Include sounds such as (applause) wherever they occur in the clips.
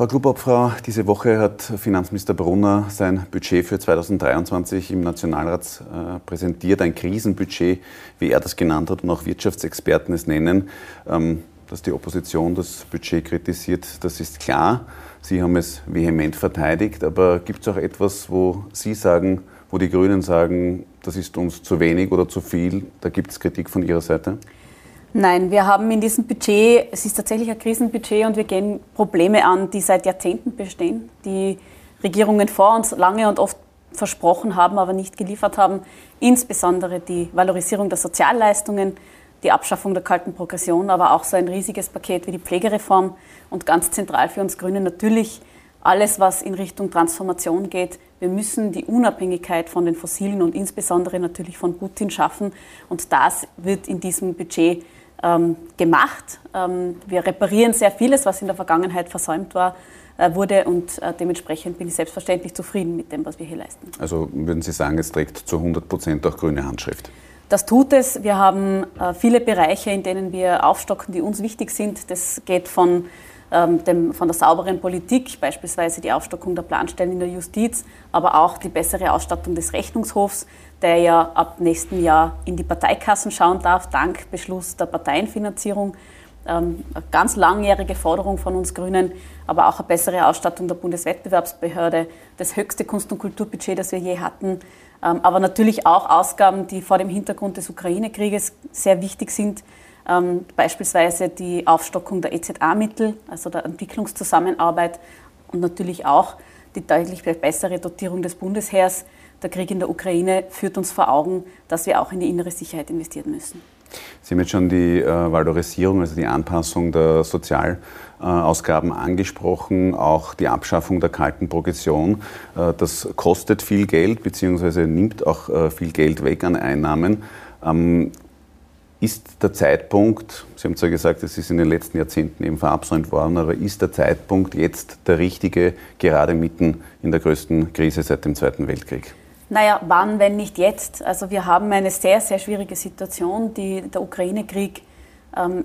Frau Klubobfrau, diese Woche hat Finanzminister Brunner sein Budget für 2023 im Nationalrat äh, präsentiert, ein Krisenbudget, wie er das genannt hat und auch Wirtschaftsexperten es nennen. Ähm, dass die Opposition das Budget kritisiert, das ist klar. Sie haben es vehement verteidigt, aber gibt es auch etwas, wo Sie sagen, wo die Grünen sagen, das ist uns zu wenig oder zu viel? Da gibt es Kritik von Ihrer Seite? Nein, wir haben in diesem Budget, es ist tatsächlich ein Krisenbudget und wir gehen Probleme an, die seit Jahrzehnten bestehen, die Regierungen vor uns lange und oft versprochen haben, aber nicht geliefert haben. Insbesondere die Valorisierung der Sozialleistungen, die Abschaffung der kalten Progression, aber auch so ein riesiges Paket wie die Pflegereform und ganz zentral für uns Grüne natürlich alles, was in Richtung Transformation geht. Wir müssen die Unabhängigkeit von den Fossilen und insbesondere natürlich von Putin schaffen und das wird in diesem Budget ähm, gemacht. Ähm, wir reparieren sehr vieles, was in der Vergangenheit versäumt war, äh, wurde und äh, dementsprechend bin ich selbstverständlich zufrieden mit dem, was wir hier leisten. Also würden Sie sagen, es trägt zu 100 Prozent auch grüne Handschrift? Das tut es. Wir haben äh, viele Bereiche, in denen wir aufstocken, die uns wichtig sind. Das geht von ähm, dem, von der sauberen Politik, beispielsweise die Aufstockung der Planstellen in der Justiz, aber auch die bessere Ausstattung des Rechnungshofs, der ja ab nächsten Jahr in die Parteikassen schauen darf, dank Beschluss der Parteienfinanzierung. Ähm, eine ganz langjährige Forderung von uns Grünen, aber auch eine bessere Ausstattung der Bundeswettbewerbsbehörde, das höchste Kunst- und Kulturbudget, das wir je hatten, ähm, aber natürlich auch Ausgaben, die vor dem Hintergrund des Ukraine-Krieges sehr wichtig sind, ähm, beispielsweise die Aufstockung der EZA-Mittel, also der Entwicklungszusammenarbeit und natürlich auch die deutlich bessere Dotierung des Bundesheers. Der Krieg in der Ukraine führt uns vor Augen, dass wir auch in die innere Sicherheit investieren müssen. Sie haben jetzt schon die äh, Valorisierung, also die Anpassung der Sozialausgaben angesprochen, auch die Abschaffung der kalten Progression. Äh, das kostet viel Geld bzw. nimmt auch äh, viel Geld weg an Einnahmen. Ähm, ist der Zeitpunkt, Sie haben zwar gesagt, es ist in den letzten Jahrzehnten eben verabsäumt worden, aber ist der Zeitpunkt jetzt der richtige, gerade mitten in der größten Krise seit dem Zweiten Weltkrieg? Naja, wann, wenn nicht jetzt? Also wir haben eine sehr, sehr schwierige Situation. Die, der Ukraine-Krieg ähm,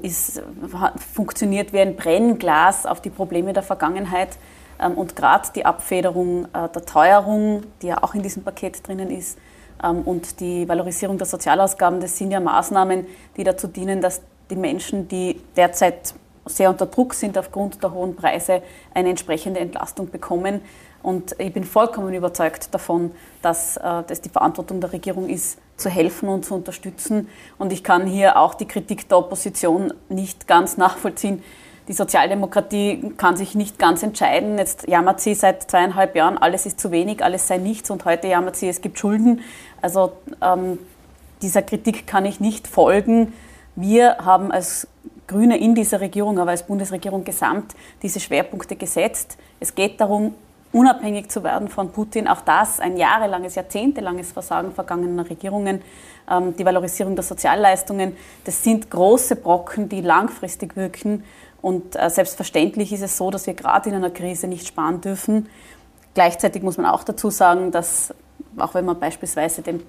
funktioniert wie ein Brennglas auf die Probleme der Vergangenheit. Ähm, und gerade die Abfederung äh, der Teuerung, die ja auch in diesem Paket drinnen ist, ähm, und die Valorisierung der Sozialausgaben, das sind ja Maßnahmen, die dazu dienen, dass die Menschen, die derzeit sehr unter Druck sind aufgrund der hohen Preise, eine entsprechende Entlastung bekommen. Und ich bin vollkommen überzeugt davon, dass äh, das die Verantwortung der Regierung ist, zu helfen und zu unterstützen. Und ich kann hier auch die Kritik der Opposition nicht ganz nachvollziehen, die Sozialdemokratie kann sich nicht ganz entscheiden. Jetzt jammert sie seit zweieinhalb Jahren, alles ist zu wenig, alles sei nichts und heute jammert sie, es gibt Schulden. Also ähm, dieser Kritik kann ich nicht folgen. Wir haben als Grüne in dieser Regierung, aber als Bundesregierung gesamt diese Schwerpunkte gesetzt. Es geht darum, unabhängig zu werden von Putin. Auch das ein jahrelanges, jahrzehntelanges Versagen vergangener Regierungen. Ähm, die Valorisierung der Sozialleistungen, das sind große Brocken, die langfristig wirken und äh, selbstverständlich ist es so, dass wir gerade in einer Krise nicht sparen dürfen. Gleichzeitig muss man auch dazu sagen, dass, auch wenn man beispielsweise dem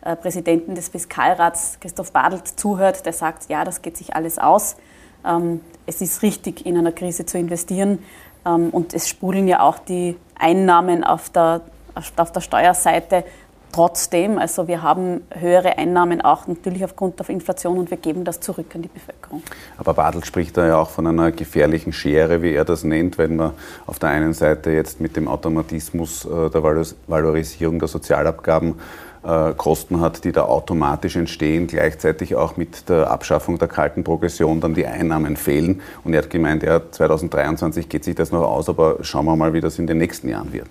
äh, Präsidenten des Fiskalrats, Christoph Badelt, zuhört, der sagt, ja, das geht sich alles aus. Ähm, es ist richtig, in einer Krise zu investieren. Ähm, und es sprudeln ja auch die Einnahmen auf der, auf der Steuerseite trotzdem. Also wir haben höhere Einnahmen auch natürlich aufgrund der Inflation und wir geben das zurück an die Bevölkerung. Aber Bartel spricht da ja auch von einer gefährlichen Schere, wie er das nennt, wenn man auf der einen Seite jetzt mit dem Automatismus äh, der Valorisierung der Sozialabgaben Kosten hat, die da automatisch entstehen, gleichzeitig auch mit der Abschaffung der kalten Progression dann die Einnahmen fehlen. Und er hat gemeint, ja, 2023 geht sich das noch aus, aber schauen wir mal, wie das in den nächsten Jahren wird.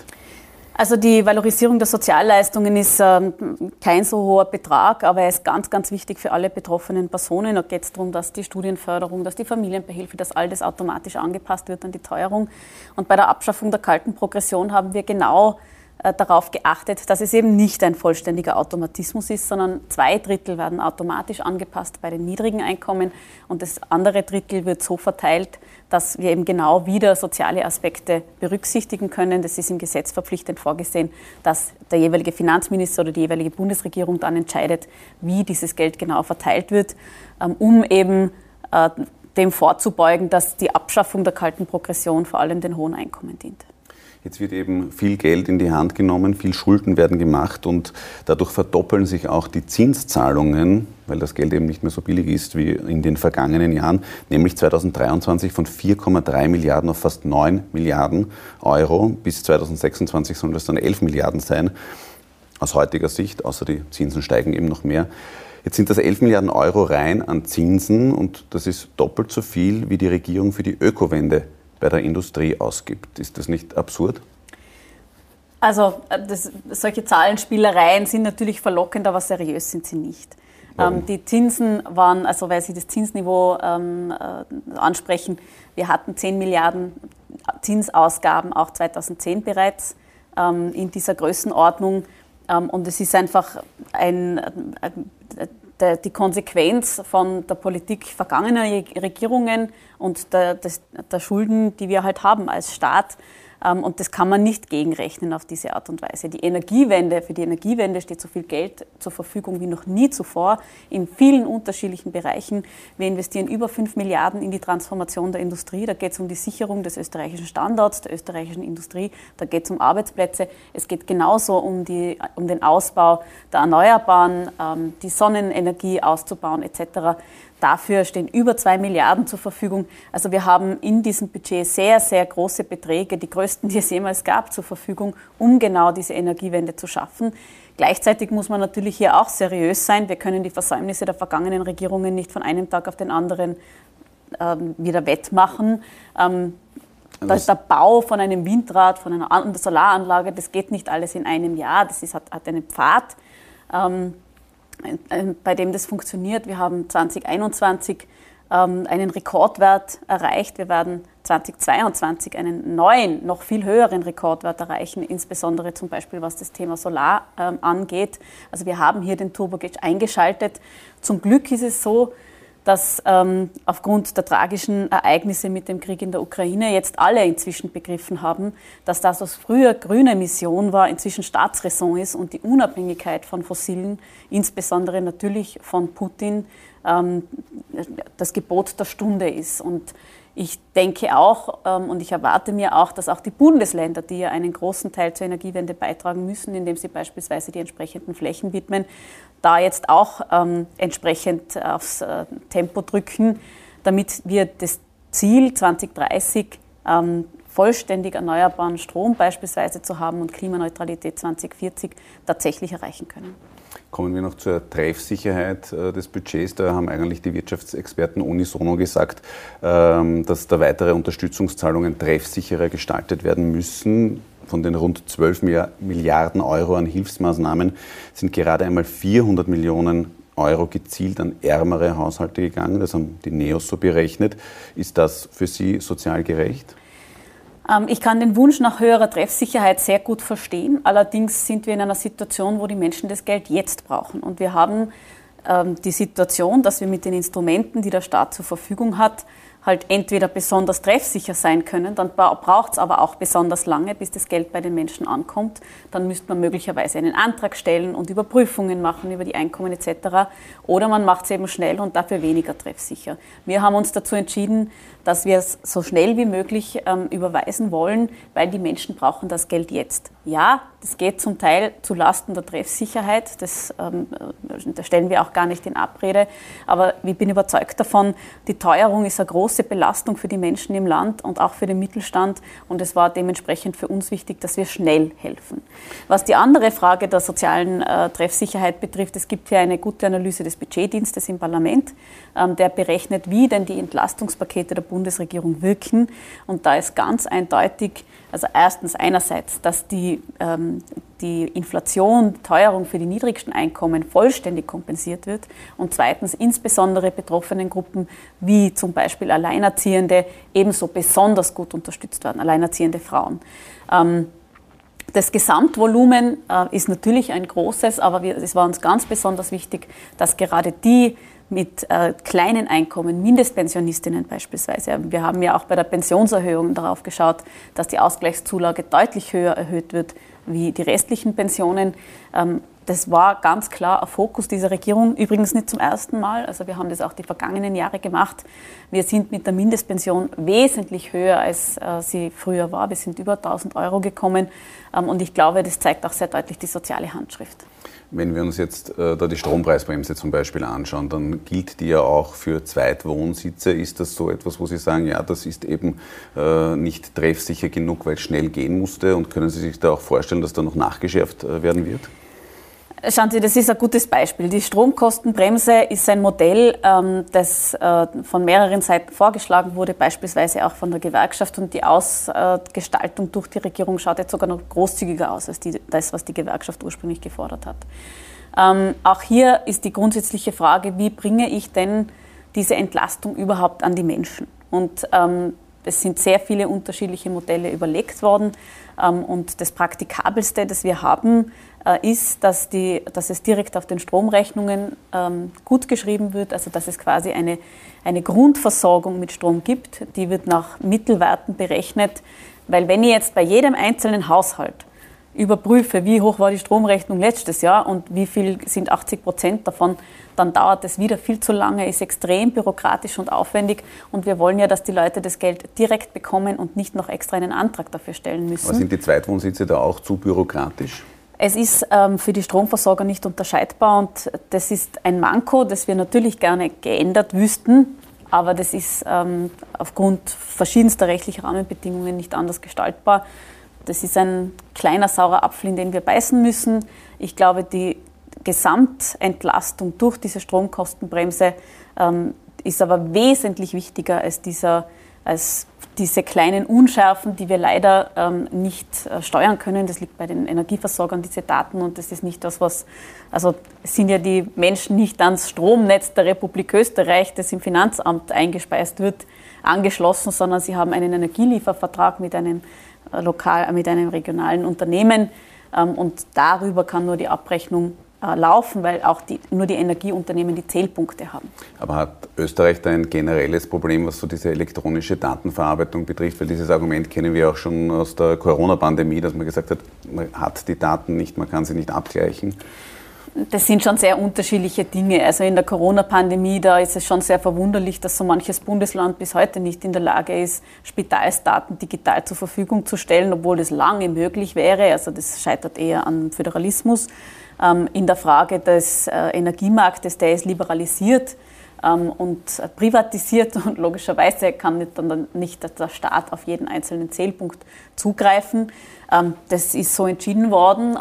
Also die Valorisierung der Sozialleistungen ist ähm, kein so hoher Betrag, aber er ist ganz, ganz wichtig für alle betroffenen Personen. Da geht es darum, dass die Studienförderung, dass die Familienbehilfe, dass all das automatisch angepasst wird an die Teuerung. Und bei der Abschaffung der kalten Progression haben wir genau äh, darauf geachtet, dass es eben nicht ein vollständiger Automatismus ist, sondern zwei Drittel werden automatisch angepasst bei den niedrigen Einkommen und das andere Drittel wird so verteilt, dass wir eben genau wieder soziale Aspekte berücksichtigen können. Das ist im Gesetz verpflichtend vorgesehen, dass der jeweilige Finanzminister oder die jeweilige Bundesregierung dann entscheidet, wie dieses Geld genau verteilt wird, ähm, um eben äh, dem vorzubeugen, dass die Abschaffung der kalten Progression vor allem den hohen Einkommen dient. Jetzt wird eben viel Geld in die Hand genommen, viel Schulden werden gemacht und dadurch verdoppeln sich auch die Zinszahlungen, weil das Geld eben nicht mehr so billig ist wie in den vergangenen Jahren, nämlich 2023 von 4,3 Milliarden auf fast 9 Milliarden Euro. Bis 2026 sollen das dann 11 Milliarden sein. Aus heutiger Sicht, außer die Zinsen steigen eben noch mehr. Jetzt sind das 11 Milliarden Euro rein an Zinsen und das ist doppelt so viel, wie die Regierung für die Ökowende bei der Industrie ausgibt. Ist das nicht absurd? Also das, solche Zahlenspielereien sind natürlich verlockend, aber seriös sind sie nicht. Ähm, die Zinsen waren, also weil Sie das Zinsniveau ähm, äh, ansprechen, wir hatten 10 Milliarden Zinsausgaben auch 2010 bereits ähm, in dieser Größenordnung. Ähm, und es ist einfach ein, ein der, die Konsequenz von der Politik vergangener Regierungen und der, des, der Schulden, die wir halt haben als Staat. Ähm, und das kann man nicht gegenrechnen auf diese Art und Weise. Die Energiewende, für die Energiewende steht so viel Geld zur Verfügung wie noch nie zuvor in vielen unterschiedlichen Bereichen. Wir investieren über 5 Milliarden in die Transformation der Industrie. Da geht es um die Sicherung des österreichischen Standorts, der österreichischen Industrie. Da geht es um Arbeitsplätze. Es geht genauso um, die, um den Ausbau der Erneuerbaren, ähm, die Sonnenenergie auszubauen etc. Dafür stehen über zwei Milliarden zur Verfügung. Also wir haben in diesem Budget sehr, sehr große Beträge, die größten, die es jemals gab, zur Verfügung, um genau diese Energiewende zu schaffen. Gleichzeitig muss man natürlich hier auch seriös sein. Wir können die Versäumnisse der vergangenen Regierungen nicht von einem Tag auf den anderen ähm, wieder wettmachen. Ähm, der, der, Bau von einem Windrad, von einer Solaranlage, das geht nicht alles in einem Jahr. Das ist, hat, hat einen Pfad. Ähm, bei dem das funktioniert. Wir haben 2021 ähm, einen Rekordwert erreicht. Wir werden 2022 einen neuen, noch viel höheren Rekordwert erreichen, insbesondere zum Beispiel was das Thema Solar ähm, angeht. Also wir haben hier den Turbo eingeschaltet. Zum Glück ist es so, dass ähm, aufgrund der tragischen Ereignisse mit dem Krieg in der Ukraine jetzt alle inzwischen begriffen haben, dass das, was früher grüne Mission war, inzwischen Staatsräson ist und die Unabhängigkeit von Fossilen, insbesondere natürlich von Putin, ähm, das Gebot der Stunde ist. Und ich denke auch ähm, und ich erwarte mir auch, dass auch die Bundesländer, die ja einen großen Teil zur Energiewende beitragen müssen, indem sie beispielsweise die entsprechenden Flächen widmen, da jetzt auch ähm, entsprechend aufs äh, Tempo drücken, damit wir das Ziel 2030 ähm, vollständig erneuerbaren Strom beispielsweise zu haben und Klimaneutralität 2040 tatsächlich erreichen können. Kommen wir noch zur Treffsicherheit äh, des Budgets. Da haben eigentlich die Wirtschaftsexperten unisono gesagt, ähm, dass da weitere Unterstützungszahlungen treffsicherer gestaltet werden müssen von den rund 12 Milliarden Euro an Hilfsmaßnahmen sind gerade einmal 400 Millionen Euro gezielt an ärmere Haushalte gegangen. Das haben die NEOS so berechnet. Ist das für Sie sozial gerecht? Ähm, ich kann den Wunsch nach höherer Treffsicherheit sehr gut verstehen. Allerdings sind wir in einer Situation, wo die Menschen das Geld jetzt brauchen. Und wir haben ähm, die Situation, dass wir mit den Instrumenten, die der Staat zur Verfügung hat, halt entweder besonders treffsicher sein können, dann braucht es aber auch besonders lange, bis das Geld bei den Menschen ankommt. Dann müsste man möglicherweise einen Antrag stellen und Überprüfungen machen über die Einkommen etc. Oder man macht es eben schnell und dafür weniger treffsicher. Wir haben uns dazu entschieden, dass wir es so schnell wie möglich ähm, überweisen wollen, weil die Menschen brauchen das Geld jetzt. Ja, das geht zum Teil zu Lasten der Treffsicherheit, das, ähm, äh, das stellen wir auch gar nicht in Abrede, aber ich bin überzeugt davon, die Teuerung ist eine große Belastung für die Menschen im Land und auch für den Mittelstand und es war dementsprechend für uns wichtig, dass wir schnell helfen. Was die andere Frage der sozialen äh, Treffsicherheit betrifft, es gibt hier eine gute Analyse des Budgetdienstes im Parlament, ähm, der berechnet, wie denn die Entlastungspakete der Bundesregierung wirken. Und da ist ganz eindeutig, also erstens einerseits, dass die, ähm, die Inflation, die Teuerung für die niedrigsten Einkommen vollständig kompensiert wird und zweitens insbesondere betroffenen Gruppen wie zum Beispiel Alleinerziehende ebenso besonders gut unterstützt werden, alleinerziehende Frauen. Ähm, das Gesamtvolumen äh, ist natürlich ein großes, aber wir, es war uns ganz besonders wichtig, dass gerade die mit äh, kleinen Einkommen, Mindestpensionistinnen beispielsweise. Wir haben ja auch bei der Pensionserhöhung darauf geschaut, dass die Ausgleichszulage deutlich höher erhöht wird wie die restlichen Pensionen. Ähm, das war ganz klar ein Fokus dieser Regierung, übrigens nicht zum ersten Mal. Also wir haben das auch die vergangenen Jahre gemacht. Wir sind mit der Mindestpension wesentlich höher, als äh, sie früher war. Wir sind über 1000 Euro gekommen. Ähm, und ich glaube, das zeigt auch sehr deutlich die soziale Handschrift. Wenn wir uns jetzt äh, da die Strompreisbremse zum Beispiel anschauen, dann gilt die ja auch für Zweitwohnsitze. Ist das so etwas, wo Sie sagen, ja, das ist eben äh, nicht treffsicher genug, weil es schnell gehen musste? Und können Sie sich da auch vorstellen, dass da noch nachgeschärft äh, werden wird? Schauen Sie, das ist ein gutes Beispiel. Die Stromkostenbremse ist ein Modell, ähm, das äh, von mehreren Seiten vorgeschlagen wurde, beispielsweise auch von der Gewerkschaft. Und die Ausgestaltung durch die Regierung schaut jetzt sogar noch großzügiger aus als die, das, was die Gewerkschaft ursprünglich gefordert hat. Ähm, auch hier ist die grundsätzliche Frage, wie bringe ich denn diese Entlastung überhaupt an die Menschen? Und ähm, es sind sehr viele unterschiedliche Modelle überlegt worden. und das Praktikabelste, das wir haben, äh, ist, dass, die, dass es direkt auf den Stromrechnungen ähm, gut geschrieben wird, also dass es quasi eine, eine Grundversorgung mit Strom gibt. Die wird nach Mittelwerten berechnet, weil wenn ich jetzt bei jedem einzelnen Haushalt überprüfe, wie hoch war die Stromrechnung letztes Jahr und wie viel sind 80 Prozent davon, dann dauert es wieder viel zu lange, ist extrem bürokratisch und aufwendig und wir wollen ja, dass die Leute das Geld direkt bekommen und nicht noch extra einen Antrag dafür stellen müssen. Aber sind die Zweitwohnsitze da auch zu bürokratisch? Es ist ähm, für die Stromversorger nicht unterscheidbar und das ist ein Manko, das wir natürlich gerne geändert wüssten, aber das ist ähm, aufgrund verschiedenster rechtlicher Rahmenbedingungen nicht anders gestaltbar. Das ist ein kleiner saurer Apfel, in den wir beißen müssen. Ich glaube, die Gesamtentlastung durch diese Stromkostenbremse ähm, ist aber wesentlich wichtiger als dieser als diese kleinen Unschärfen, die wir leider ähm, nicht äh, steuern können. Das liegt bei den Energieversorgern, diese Daten, und das ist nicht das, was, also sind ja die Menschen nicht ans Stromnetz der Republik Österreich, das im Finanzamt eingespeist wird, angeschlossen, sondern sie haben einen Energieliefervertrag mit einem, äh, lokal, mit einem regionalen Unternehmen ähm, und darüber kann nur die Abrechnung laufen, weil auch die, nur die Energieunternehmen die Zählpunkte haben. Aber hat Österreich da ein generelles Problem, was so diese elektronische Datenverarbeitung betrifft? Weil dieses Argument kennen wir auch schon aus der Corona-Pandemie, dass man gesagt hat, man hat die Daten nicht, man kann sie nicht abgleichen. Das sind schon sehr unterschiedliche Dinge. Also in der Corona-Pandemie, da ist es schon sehr verwunderlich, dass so manches Bundesland bis heute nicht in der Lage ist, Spitalsdaten digital zur Verfügung zu stellen, obwohl das lange möglich wäre. Also das scheitert eher an Föderalismus. Ähm, in der Frage des äh, Energiemarktes, der ist liberalisiert ähm, und privatisiert (laughs) und logischerweise kann dann nicht der Staat auf jeden einzelnen Zählpunkt zugreifen. Ähm, das ist so entschieden worden,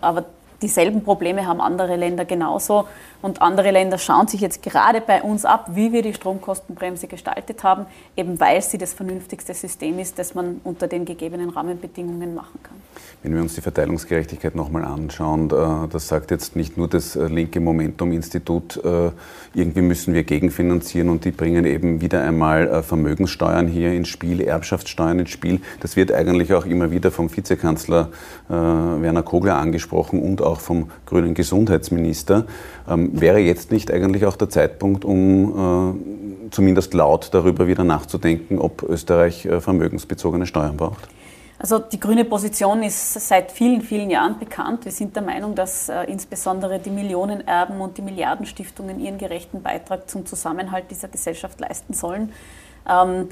aber dieselben Probleme haben andere Länder genauso. Und andere Länder schauen sich jetzt gerade bei uns ab, wie wir die Stromkostenbremse gestaltet haben, eben weil sie das vernünftigste System ist, das man unter den gegebenen Rahmenbedingungen machen kann. Wenn wir uns die Verteilungsgerechtigkeit nochmal anschauen, äh, das sagt jetzt nicht nur das äh, linke Momentum-Institut, äh, irgendwie müssen wir gegenfinanzieren und die bringen eben wieder einmal Vermögenssteuern hier ins Spiel, Erbschaftssteuern ins Spiel. Das wird eigentlich auch immer wieder vom Vizekanzler Werner Kogler angesprochen und auch vom grünen Gesundheitsminister. Ähm, wäre jetzt nicht eigentlich auch der Zeitpunkt, um zumindest laut darüber wieder nachzudenken, ob Österreich vermögensbezogene Steuern braucht? Also die grüne Position ist seit vielen, vielen Jahren bekannt. Wir sind der Meinung, dass äh, insbesondere die Millionenerben und die Milliardenstiftungen ihren gerechten Beitrag zum Zusammenhalt dieser Gesellschaft leisten sollen. Ähm,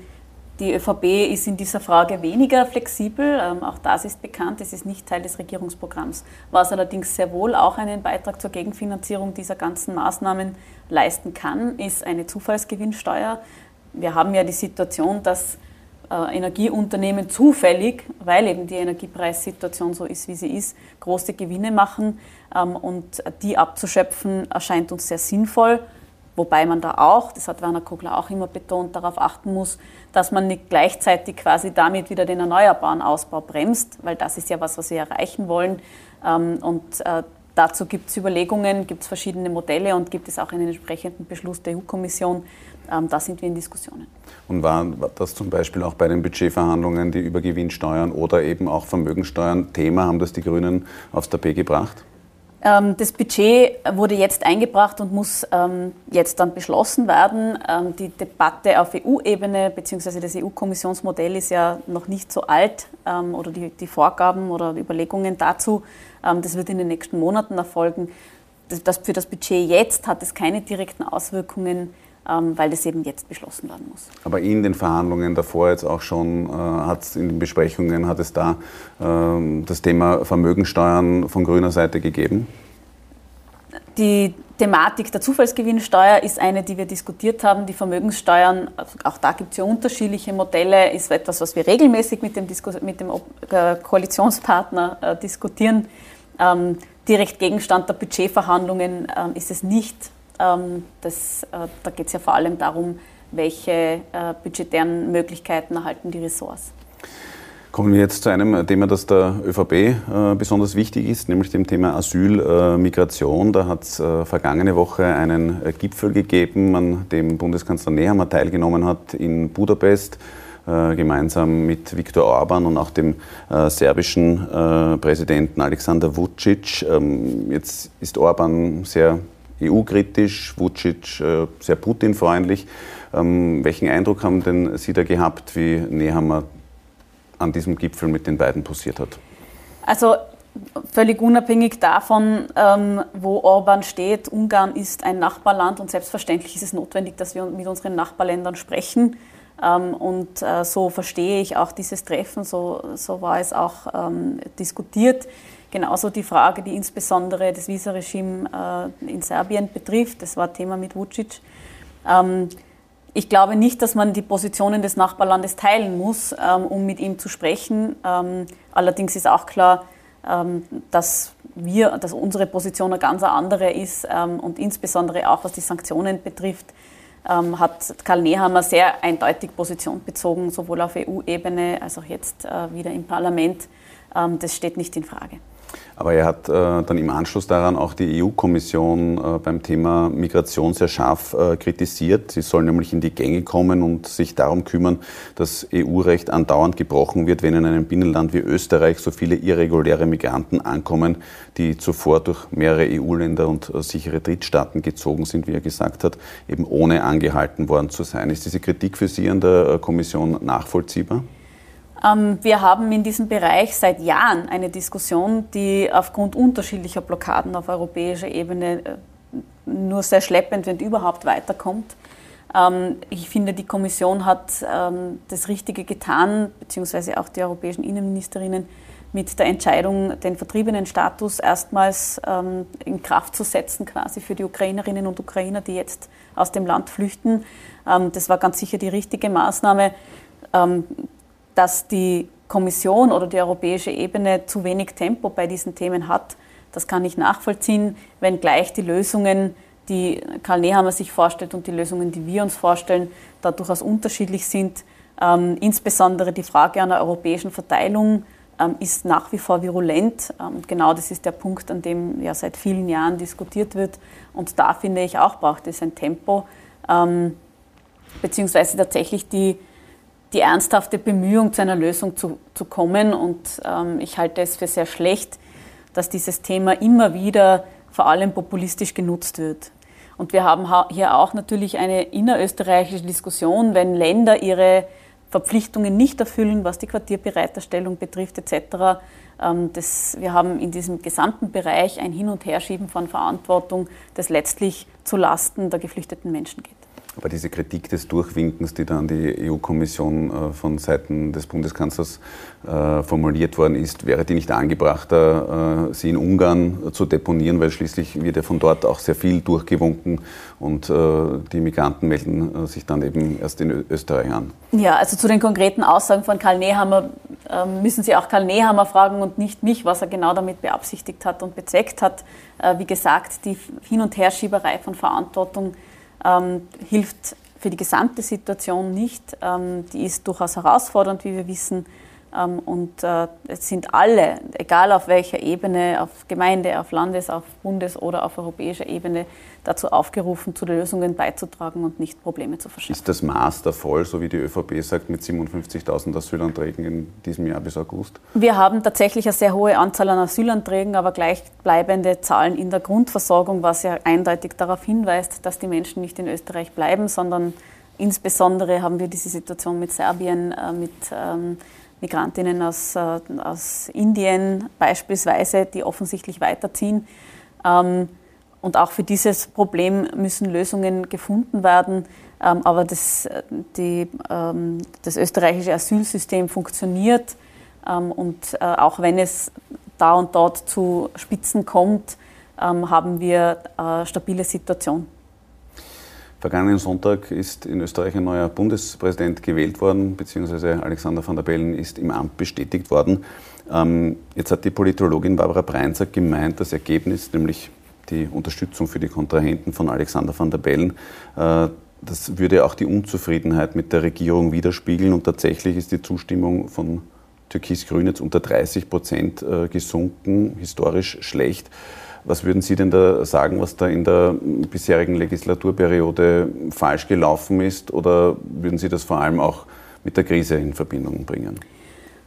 die ÖVP ist in dieser Frage weniger flexibel. Ähm, auch das ist bekannt. Es ist nicht Teil des Regierungsprogramms. Was allerdings sehr wohl auch einen Beitrag zur Gegenfinanzierung dieser ganzen Maßnahmen leisten kann, ist eine Zufallsgewinnsteuer. Wir haben ja die Situation, dass äh, Energieunternehmen zufällig, weil eben die Energiepreissituation so ist, wie sie ist, große Gewinne machen ähm, und die abzuschöpfen erscheint uns sehr sinnvoll. Wobei man da auch, das hat Werner Kogler auch immer betont, darauf achten muss, dass man nicht gleichzeitig quasi damit wieder den erneuerbaren Ausbau bremst, weil das ist ja was, was wir erreichen wollen. Ähm, und äh, dazu gibt es Überlegungen, gibt es verschiedene Modelle und gibt es auch einen entsprechenden Beschluss der EU-Kommission, ähm, da sind wir in Diskussionen. Und war das zum Beispiel auch bei den Budgetverhandlungen, die Übergewinnsteuern oder eben auch Vermögensteuern Thema? Haben das die Grünen aufs Tapet gebracht? Ähm, das Budget wurde jetzt eingebracht und muss ähm, jetzt dann beschlossen werden. Ähm, die Debatte auf EU-Ebene bzw. das EU-Kommissionsmodell ist ja noch nicht so alt oder die, die Vorgaben oder Überlegungen dazu. Das wird in den nächsten Monaten erfolgen. Das, für das Budget jetzt hat es keine direkten Auswirkungen weil das eben jetzt beschlossen werden muss. Aber in den Verhandlungen davor jetzt auch schon, äh, hat es in den Besprechungen, hat es da äh, das Thema Vermögensteuern von grüner Seite gegeben? Die Thematik der Zufallsgewinnsteuer ist eine, die wir diskutiert haben. Die Vermögenssteuern, also auch da gibt es ja unterschiedliche Modelle, ist etwas, was wir regelmäßig mit dem, Disku mit dem äh, Koalitionspartner äh, diskutieren. Ähm, direkt Gegenstand der Budgetverhandlungen ähm, ist es nicht. Ähm, das, äh, da geht es ja vor allem darum, welche äh, budgetären Möglichkeiten erhalten die Ressorts. Kommen wir jetzt zu einem Thema, das der ÖVP äh, besonders wichtig ist, nämlich dem Thema Asyl, äh, Migration. Da hat es äh, vergangene Woche einen äh, Gipfel gegeben, an dem Bundeskanzler Nehammer teilgenommen hat in Budapest, äh, gemeinsam mit Viktor Orban und auch dem äh, serbischen Präsidenten Alexander Vucic. Ähm, jetzt ist Orban sehr EU-kritisch, Vucic sehr Putin-freundlich. Ähm, welchen Eindruck haben denn Sie da gehabt, wie Nehammer an diesem Gipfel mit den beiden posiert hat? Also völlig unabhängig davon, ähm, wo Orban steht, Ungarn ist ein Nachbarland und selbstverständlich ist es notwendig, dass wir mit unseren Nachbarländern sprechen. Ähm, und äh, so verstehe ich auch dieses Treffen, so, so war es auch ähm, diskutiert. Genauso die Frage, die insbesondere das Visaregime äh, in Serbien betrifft, das war Thema mit Vucic. Ähm, ich glaube nicht, dass man die Positionen des Nachbarlandes teilen muss, um mit ihm zu sprechen. Allerdings ist auch klar, dass wir, dass unsere Position eine ganz andere ist und insbesondere auch was die Sanktionen betrifft, hat Karl Nehammer sehr eindeutig Position bezogen, sowohl auf EU-Ebene als auch jetzt äh, wieder im Parlament. das steht nicht in Frage. Aber er hat äh, dann im Anschluss daran auch die EU-Kommission äh, beim Thema Migration sehr scharf äh, kritisiert. Sie soll nämlich in die Gänge kommen und sich darum kümmern, dass EU-Recht andauernd gebrochen wird, wenn in einem Binnenland wie Österreich so viele irreguläre Migranten ankommen, die zuvor durch mehrere EU-Länder und äh, sichere Drittstaaten gezogen sind, wie er gesagt hat, eben ohne angehalten worden zu sein. Ist diese Kritik für Sie an der äh, Kommission nachvollziehbar? Ähm, wir haben in diesem Bereich seit Jahren eine Diskussion, die aufgrund unterschiedlicher Blockaden auf europäischer Ebene äh, nur sehr schleppend, wenn überhaupt, weiterkommt. Ähm, ich finde, die Kommission hat ähm, das Richtige getan, beziehungsweise auch die europäischen Innenministerinnen mit der Entscheidung, den Vertriebenenstatus erstmals in Kraft zu setzen, quasi für die Ukrainerinnen und Ukrainer, die jetzt aus dem Land flüchten. Das war ganz sicher die richtige Maßnahme dass die Kommission oder die europäische Ebene zu wenig Tempo bei diesen Themen hat. Das kann ich nachvollziehen, wenngleich die Lösungen, die Karl Nehammer sich vorstellt und die Lösungen, die wir uns vorstellen, da durchaus unterschiedlich sind. Ähm, insbesondere die Frage einer europäischen Verteilung ähm, ist nach wie vor virulent. Ähm, genau das ist der Punkt, an dem ja seit vielen Jahren diskutiert wird. Und da finde ich auch, braucht es ein Tempo, ähm, beziehungsweise tatsächlich die die ernsthafte Bemühung, zu einer Lösung zu, zu kommen. Und ähm, ich halte es für sehr schlecht, dass dieses Thema immer wieder vor allem populistisch genutzt wird. Und wir haben hier auch natürlich eine innerösterreichische Diskussion, wenn Länder ihre Verpflichtungen nicht erfüllen, was die Quartierbereiterstellung betrifft etc. Ähm, das, wir haben in diesem gesamten Bereich ein Hin- und Herschieben von Verantwortung, das letztlich zu Lasten der geflüchteten Menschen geht. Aber diese Kritik des Durchwinkens, die da an die EU-Kommission äh, von Seiten des Bundeskanzlers äh, formuliert worden ist, wäre die nicht angebrachter, äh, sie in Ungarn zu deponieren, weil schließlich wird ja von dort auch sehr viel durchgewunken und die Migranten melden sich dann eben erst in Österreich an. Ja, also zu den konkreten Aussagen von Karl Nehammer ähm, müssen Sie auch Karl Nehammer fragen und nicht mich, was er genau damit beabsichtigt hat und bezweckt hat. Wie gesagt, die Hin- und Herschieberei von Verantwortung ähm, hilft für die gesamte Situation nicht. Ähm, die ist durchaus herausfordernd, wie wir wissen. Ähm, und äh, es sind alle, egal auf welcher Ebene, auf Gemeinde, auf Landes-, auf Bundes- oder auf europäischer Ebene, dazu aufgerufen, zu Lösungen beizutragen und nicht Probleme zu verschaffen. Ist das Master voll, so wie die ÖVP sagt, mit 57.000 Asylanträgen in diesem Jahr bis August? Wir haben tatsächlich eine sehr hohe Anzahl an Asylanträgen, aber gleichbleibende Zahlen in der Grundversorgung, was ja eindeutig darauf hinweist, dass die Menschen nicht in Österreich bleiben, sondern insbesondere haben wir diese Situation mit Serbien, äh, mit ähm, Migrantinnen aus, äh, aus Indien beispielsweise, die offensichtlich weiterziehen. Ähm, und auch für dieses Problem müssen Lösungen gefunden werden. Ähm, aber das, die, ähm, das österreichische Asylsystem funktioniert. Und äh, auch wenn es da und dort zu Spitzen kommt, haben wir eine stabile Situation. Vergangenen Sonntag ist in Österreich ein neuer Bundespräsident gewählt worden, beziehungsweise Alexander van der Bellen ist im Amt bestätigt worden. Ähm, jetzt hat die Politologin Barbara Breinzer gemeint, das Ergebnis, nämlich die Unterstützung für die Kontrahenten von Alexander van der Bellen, äh, das würde auch die Unzufriedenheit mit der Regierung widerspiegeln und tatsächlich ist die Zustimmung von Türkis-Grün jetzt unter 30 Prozent äh, gesunken, historisch schlecht. Was würden Sie denn da sagen, was da in der bisherigen Legislaturperiode falsch gelaufen ist? Oder würden Sie das vor allem auch mit der Krise in Verbindung bringen?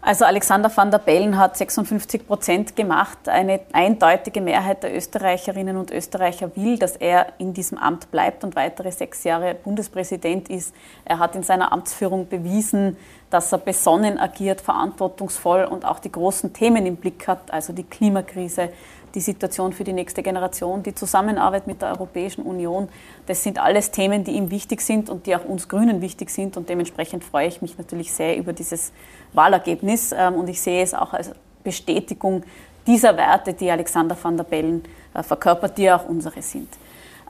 Also Alexander van der Bellen hat 56 Prozent gemacht. Eine eindeutige Mehrheit der Österreicherinnen und Österreicher will, dass er in diesem Amt bleibt und weitere sechs Jahre Bundespräsident ist. Er hat in seiner Amtsführung bewiesen, dass er besonnen agiert, verantwortungsvoll und auch die großen Themen im Blick hat, also die Klimakrise, die Situation für die nächste Generation, die Zusammenarbeit mit der Europäischen Union. Das sind alles Themen, die ihm wichtig sind und die auch uns Grünen wichtig sind. Und dementsprechend freue ich mich natürlich sehr über dieses Wahlergebnis. Ähm, und ich sehe es auch als Bestätigung dieser Werte, die Alexander van der Bellen äh, verkörpert, die auch unsere sind.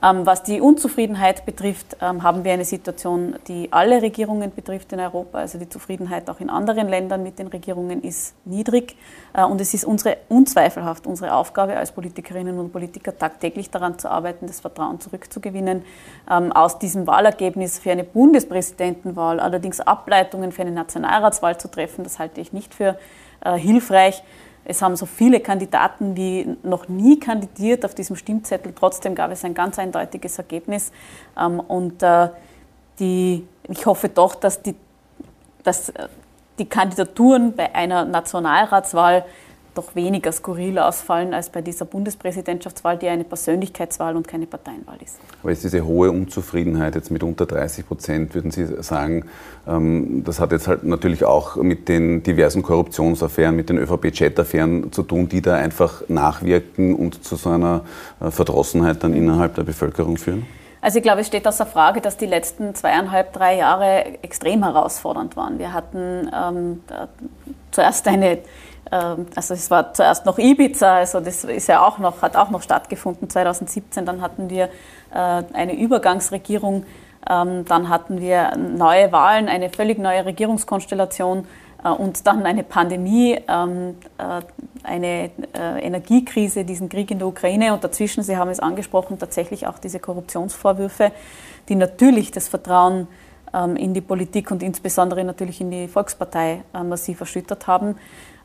Ähm, was die Unzufriedenheit betrifft, ähm, haben wir eine Situation, die alle Regierungen betrifft in Europa. Also die Zufriedenheit auch in anderen Ländern mit den Regierungen ist niedrig. Äh, und es ist unsere, unzweifelhaft unsere Aufgabe als Politikerinnen und Politiker, tagtäglich daran zu arbeiten, das Vertrauen zurückzugewinnen. Ähm, aus diesem Wahlergebnis für eine Bundespräsidentenwahl allerdings Ableitungen für eine Nationalratswahl zu treffen, das halte ich nicht für äh, hilfreich. Es haben so viele Kandidaten wie noch nie kandidiert auf diesem Stimmzettel. Trotzdem gab es ein ganz eindeutiges Ergebnis. Ähm, und äh, die, ich hoffe doch, dass die, dass äh, die Kandidaturen bei einer Nationalratswahl doch weniger skurril ausfallen als bei dieser Bundespräsidentschaftswahl, die eine Persönlichkeitswahl und keine Parteienwahl ist. Aber ist diese hohe Unzufriedenheit jetzt mit unter 30 Prozent, würden Sie sagen, ähm, das hat jetzt halt natürlich auch mit den diversen Korruptionsaffären, mit den ÖVP-Chat-Affären zu tun, die da einfach nachwirken und zu so einer äh, Verdrossenheit dann innerhalb der Bevölkerung führen? Also ich glaube, es steht außer Frage, dass die letzten zweieinhalb, drei Jahre extrem herausfordernd waren. Wir hatten ähm, zuerst eine also es war zuerst noch Ibiza, also das ist ja auch noch, hat auch noch stattgefunden 2017. Dann hatten wir äh, eine Übergangsregierung, ähm, dann hatten wir neue Wahlen, eine völlig neue Regierungskonstellation äh, und dann eine Pandemie, ähm, äh, eine Energiekrise, diesen Krieg in der Ukraine und dazwischen, Sie haben es angesprochen, tatsächlich auch diese Korruptionsvorwürfe, die natürlich das Vertrauen in die Politik und insbesondere natürlich in die Volkspartei massiv erschüttert haben.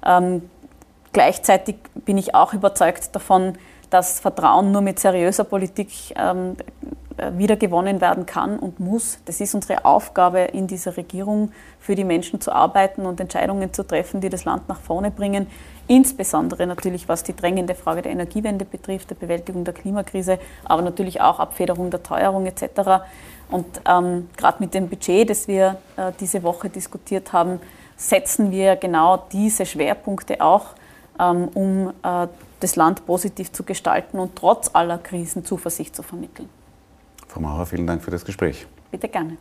Ähm, gleichzeitig bin ich auch überzeugt davon, dass Vertrauen nur mit seriöser Politik ähm, wiedergewonnen werden kann und muss. Das ist unsere Aufgabe in dieser Regierung, für die Menschen zu arbeiten und Entscheidungen zu treffen, die das Land nach vorne bringen. Insbesondere natürlich, was die drängende Frage der Energiewende betrifft, der Bewältigung der Klimakrise, aber natürlich auch Abfederung der Teuerung etc. Und ähm, gerade mit dem Budget, das wir äh, diese Woche diskutiert haben, setzen wir genau diese Schwerpunkte auch, ähm, um äh, das Land positiv zu gestalten und trotz aller Krisen Zuversicht zu vermitteln. Frau Maurer, vielen Dank für das Gespräch. Bitte gerne.